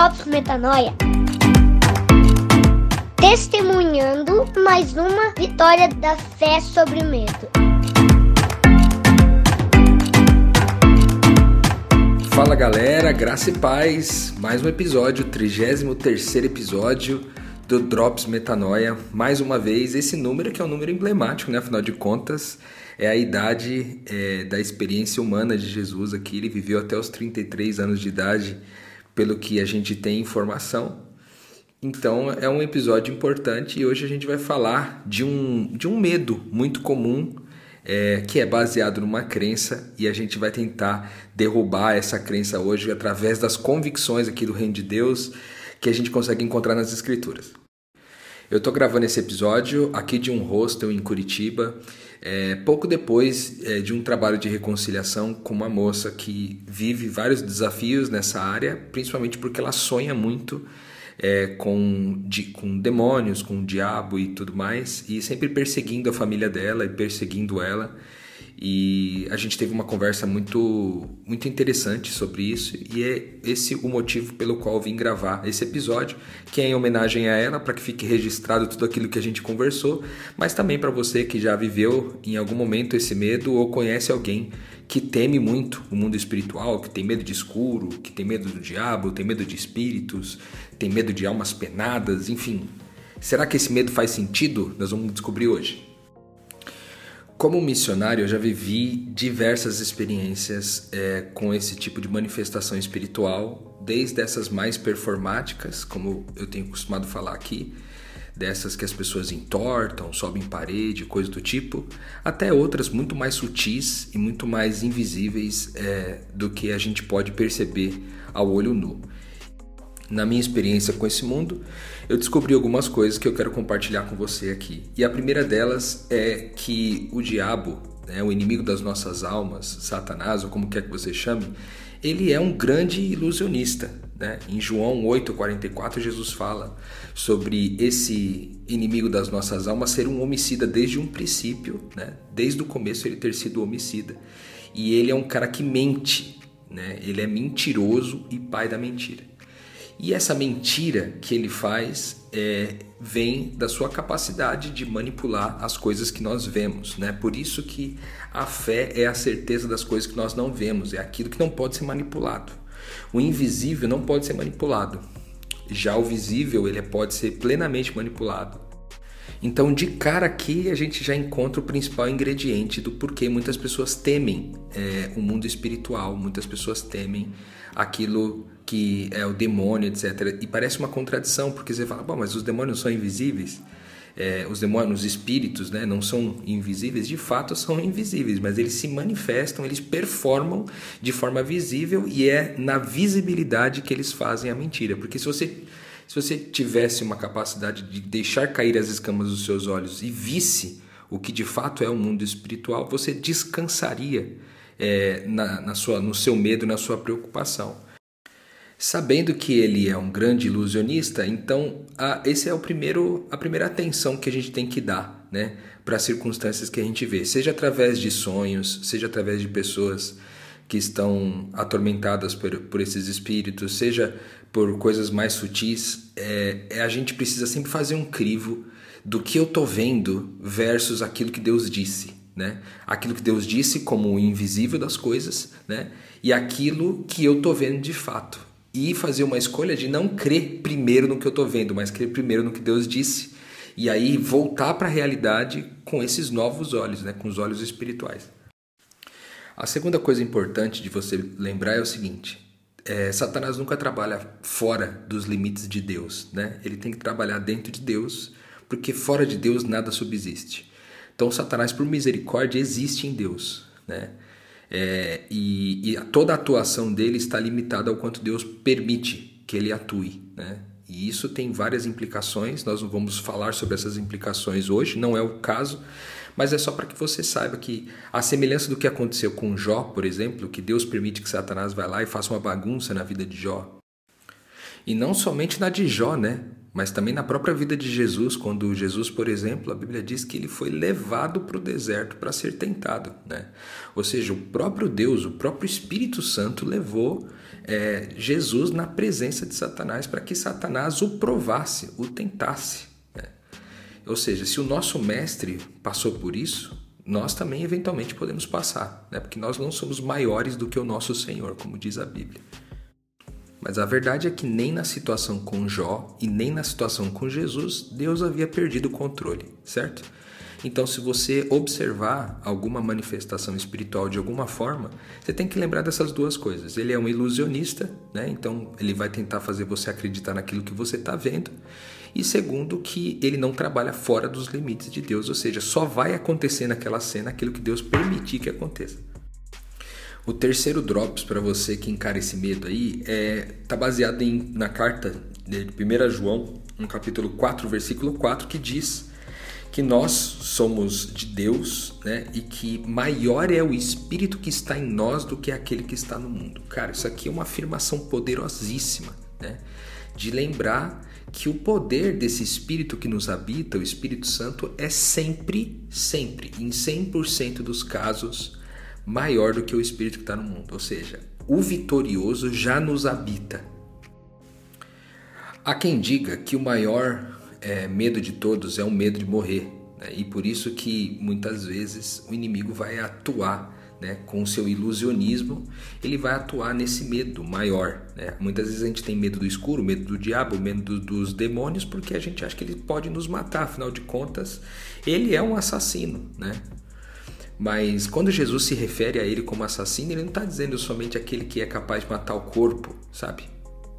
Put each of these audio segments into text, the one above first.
Drops Metanoia. Testemunhando mais uma vitória da fé sobre o medo. Fala galera, graça e paz. Mais um episódio, 33 episódio do Drops Metanoia. Mais uma vez, esse número que é um número emblemático, né? Afinal de contas, é a idade é, da experiência humana de Jesus aqui. Ele viveu até os 33 anos de idade, pelo que a gente tem informação. Então é um episódio importante e hoje a gente vai falar de um, de um medo muito comum é, que é baseado numa crença e a gente vai tentar derrubar essa crença hoje através das convicções aqui do Reino de Deus que a gente consegue encontrar nas Escrituras. Eu estou gravando esse episódio aqui de um hostel em Curitiba, é, pouco depois é, de um trabalho de reconciliação com uma moça que vive vários desafios nessa área, principalmente porque ela sonha muito é, com, de, com demônios, com o diabo e tudo mais, e sempre perseguindo a família dela e perseguindo ela. E a gente teve uma conversa muito, muito interessante sobre isso, e é esse o motivo pelo qual vim gravar esse episódio, que é em homenagem a ela, para que fique registrado tudo aquilo que a gente conversou, mas também para você que já viveu em algum momento esse medo ou conhece alguém que teme muito o mundo espiritual, que tem medo de escuro, que tem medo do diabo, tem medo de espíritos, tem medo de almas penadas, enfim. Será que esse medo faz sentido? Nós vamos descobrir hoje. Como missionário, eu já vivi diversas experiências é, com esse tipo de manifestação espiritual, desde essas mais performáticas, como eu tenho costumado falar aqui, dessas que as pessoas entortam, sobem parede, coisa do tipo, até outras muito mais sutis e muito mais invisíveis é, do que a gente pode perceber ao olho nu. Na minha experiência com esse mundo, eu descobri algumas coisas que eu quero compartilhar com você aqui. E a primeira delas é que o diabo, né, o inimigo das nossas almas, Satanás, ou como quer que você chame, ele é um grande ilusionista. Né? Em João 8,44, Jesus fala sobre esse inimigo das nossas almas ser um homicida desde um princípio, né? desde o começo ele ter sido homicida. E ele é um cara que mente, né? ele é mentiroso e pai da mentira. E essa mentira que ele faz é, vem da sua capacidade de manipular as coisas que nós vemos, né? Por isso que a fé é a certeza das coisas que nós não vemos, é aquilo que não pode ser manipulado. O invisível não pode ser manipulado. Já o visível ele pode ser plenamente manipulado. Então, de cara aqui, a gente já encontra o principal ingrediente do porquê muitas pessoas temem é, o mundo espiritual, muitas pessoas temem aquilo que é o demônio, etc. E parece uma contradição, porque você fala, bom, mas os demônios são invisíveis? É, os demônios, os espíritos, né, não são invisíveis? De fato, são invisíveis, mas eles se manifestam, eles performam de forma visível e é na visibilidade que eles fazem a mentira. Porque se você se você tivesse uma capacidade de deixar cair as escamas dos seus olhos e visse o que de fato é o mundo espiritual, você descansaria é, na, na sua, no seu medo, na sua preocupação. Sabendo que ele é um grande ilusionista, então a, esse é o primeiro, a primeira atenção que a gente tem que dar né, para as circunstâncias que a gente vê, seja através de sonhos, seja através de pessoas que estão atormentadas por, por esses espíritos, seja por coisas mais sutis, é, é, a gente precisa sempre fazer um crivo do que eu tô vendo versus aquilo que Deus disse, né? Aquilo que Deus disse como o invisível das coisas, né? E aquilo que eu tô vendo de fato. E fazer uma escolha de não crer primeiro no que eu tô vendo, mas crer primeiro no que Deus disse. E aí voltar para a realidade com esses novos olhos, né? Com os olhos espirituais. A segunda coisa importante de você lembrar é o seguinte: é, Satanás nunca trabalha fora dos limites de Deus, né? Ele tem que trabalhar dentro de Deus, porque fora de Deus nada subsiste. Então, Satanás, por misericórdia, existe em Deus, né? É, e, e toda a atuação dele está limitada ao quanto Deus permite que ele atue, né? E isso tem várias implicações, nós não vamos falar sobre essas implicações hoje, não é o caso, mas é só para que você saiba que a semelhança do que aconteceu com Jó, por exemplo, que Deus permite que Satanás vá lá e faça uma bagunça na vida de Jó. E não somente na de Jó, né? Mas também na própria vida de Jesus, quando Jesus, por exemplo, a Bíblia diz que ele foi levado para o deserto para ser tentado. Né? Ou seja, o próprio Deus, o próprio Espírito Santo levou é, Jesus na presença de Satanás para que Satanás o provasse, o tentasse. Né? Ou seja, se o nosso mestre passou por isso, nós também eventualmente podemos passar, né? porque nós não somos maiores do que o nosso Senhor, como diz a Bíblia. Mas a verdade é que nem na situação com Jó e nem na situação com Jesus, Deus havia perdido o controle, certo? Então, se você observar alguma manifestação espiritual de alguma forma, você tem que lembrar dessas duas coisas. Ele é um ilusionista, né? então ele vai tentar fazer você acreditar naquilo que você está vendo. E segundo, que ele não trabalha fora dos limites de Deus, ou seja, só vai acontecer naquela cena aquilo que Deus permitir que aconteça. O terceiro drops para você que encara esse medo aí é tá baseado em, na carta de 1 João, no capítulo 4, versículo 4, que diz que nós somos de Deus, né? E que maior é o espírito que está em nós do que aquele que está no mundo. Cara, isso aqui é uma afirmação poderosíssima, né? De lembrar que o poder desse espírito que nos habita, o Espírito Santo, é sempre, sempre, em 100% dos casos, maior do que o espírito que está no mundo. Ou seja, o vitorioso já nos habita. Há quem diga que o maior é, medo de todos é o medo de morrer. Né? E por isso que muitas vezes o inimigo vai atuar né, com o seu ilusionismo, ele vai atuar nesse medo maior. Né? Muitas vezes a gente tem medo do escuro, medo do diabo, medo do, dos demônios, porque a gente acha que ele pode nos matar, afinal de contas, ele é um assassino. Né? Mas quando Jesus se refere a ele como assassino, ele não está dizendo somente aquele que é capaz de matar o corpo, sabe?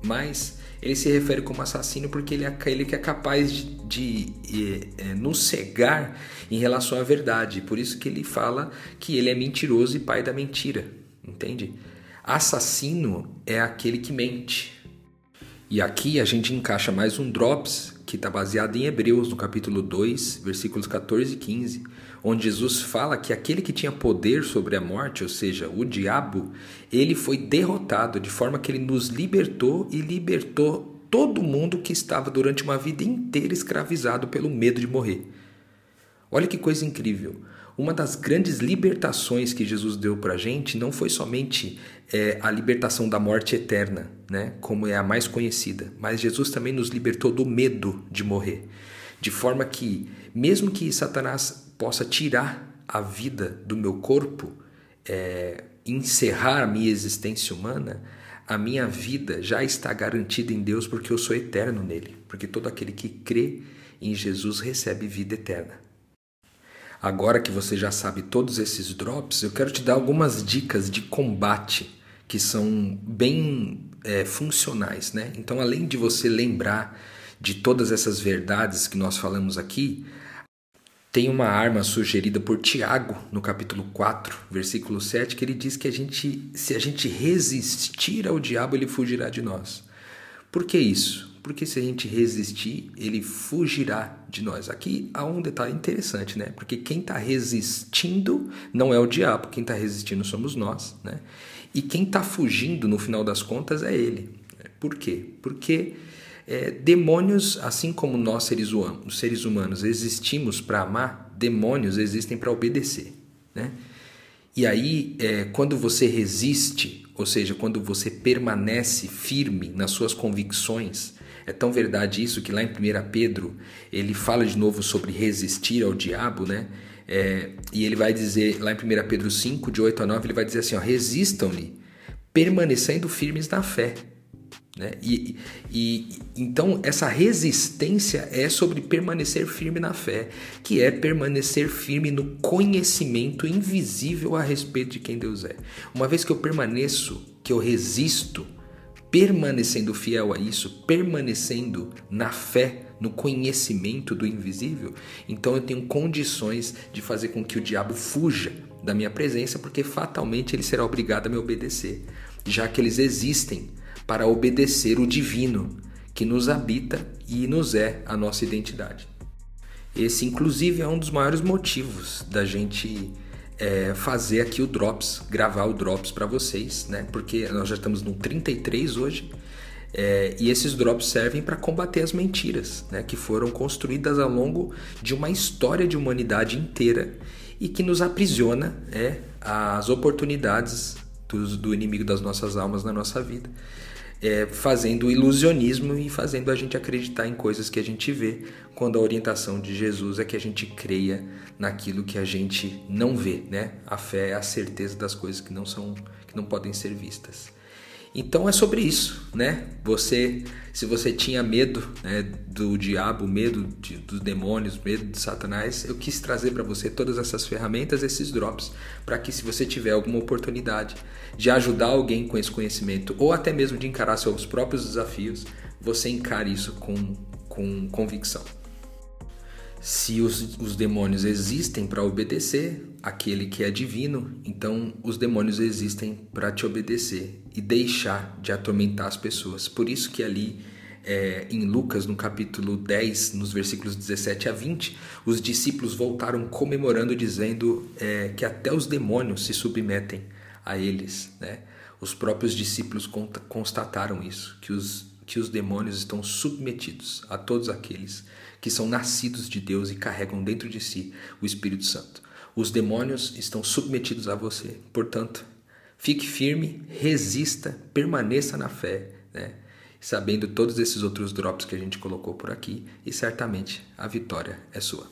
Mas ele se refere como assassino porque ele é aquele que é capaz de, de, de é, nos cegar em relação à verdade. Por isso que ele fala que ele é mentiroso e pai da mentira, entende? Assassino é aquele que mente. E aqui a gente encaixa mais um drops que está baseado em Hebreus, no capítulo 2, versículos 14 e 15, onde Jesus fala que aquele que tinha poder sobre a morte, ou seja, o diabo, ele foi derrotado de forma que ele nos libertou e libertou todo mundo que estava durante uma vida inteira escravizado pelo medo de morrer. Olha que coisa incrível. Uma das grandes libertações que Jesus deu para a gente não foi somente é, a libertação da morte eterna, né, como é a mais conhecida, mas Jesus também nos libertou do medo de morrer, de forma que, mesmo que Satanás possa tirar a vida do meu corpo, é, encerrar a minha existência humana, a minha vida já está garantida em Deus porque eu sou eterno nele, porque todo aquele que crê em Jesus recebe vida eterna. Agora que você já sabe todos esses drops, eu quero te dar algumas dicas de combate que são bem é, funcionais, né? Então, além de você lembrar de todas essas verdades que nós falamos aqui, tem uma arma sugerida por Tiago no capítulo 4, versículo 7, que ele diz que a gente, se a gente resistir ao diabo, ele fugirá de nós. Por que isso? Porque se a gente resistir, ele fugirá de nós. Aqui há um detalhe interessante, né? Porque quem está resistindo não é o diabo, quem está resistindo somos nós, né? E quem está fugindo, no final das contas, é ele. Por quê? Porque é, demônios, assim como nós seres humanos, seres humanos existimos para amar, demônios existem para obedecer, né? E aí, é, quando você resiste, ou seja, quando você permanece firme nas suas convicções, é tão verdade isso que lá em 1 Pedro ele fala de novo sobre resistir ao diabo, né? É, e ele vai dizer, lá em 1 Pedro 5, de 8 a 9, ele vai dizer assim: resistam-lhe, permanecendo firmes na fé. Né? E, e então essa resistência é sobre permanecer firme na fé, que é permanecer firme no conhecimento invisível a respeito de quem Deus é. Uma vez que eu permaneço, que eu resisto, permanecendo fiel a isso, permanecendo na fé, no conhecimento do invisível, então eu tenho condições de fazer com que o diabo fuja da minha presença, porque fatalmente ele será obrigado a me obedecer, já que eles existem para obedecer o divino que nos habita e nos é a nossa identidade. Esse, inclusive, é um dos maiores motivos da gente é, fazer aqui o Drops, gravar o Drops para vocês, né? Porque nós já estamos no 33 hoje. É, e esses drops servem para combater as mentiras, né, que foram construídas ao longo de uma história de humanidade inteira e que nos aprisiona é, as oportunidades do, do inimigo das nossas almas na nossa vida é, fazendo ilusionismo e fazendo a gente acreditar em coisas que a gente vê, quando a orientação de Jesus é que a gente creia naquilo que a gente não vê, né? A fé é a certeza das coisas que não são, que não podem ser vistas. Então é sobre isso, né? Você, se você tinha medo né, do diabo, medo de, dos demônios, medo de Satanás, eu quis trazer para você todas essas ferramentas, esses drops, para que se você tiver alguma oportunidade de ajudar alguém com esse conhecimento ou até mesmo de encarar seus próprios desafios, você encare isso com, com convicção. Se os, os demônios existem para obedecer aquele que é divino, então os demônios existem para te obedecer e deixar de atormentar as pessoas. Por isso que ali é, em Lucas, no capítulo 10, nos versículos 17 a 20, os discípulos voltaram comemorando, dizendo é, que até os demônios se submetem a eles. Né? Os próprios discípulos constataram isso, que os, que os demônios estão submetidos a todos aqueles que são nascidos de Deus e carregam dentro de si o Espírito Santo. Os demônios estão submetidos a você. Portanto, fique firme, resista, permaneça na fé, né? sabendo todos esses outros drops que a gente colocou por aqui, e certamente a vitória é sua.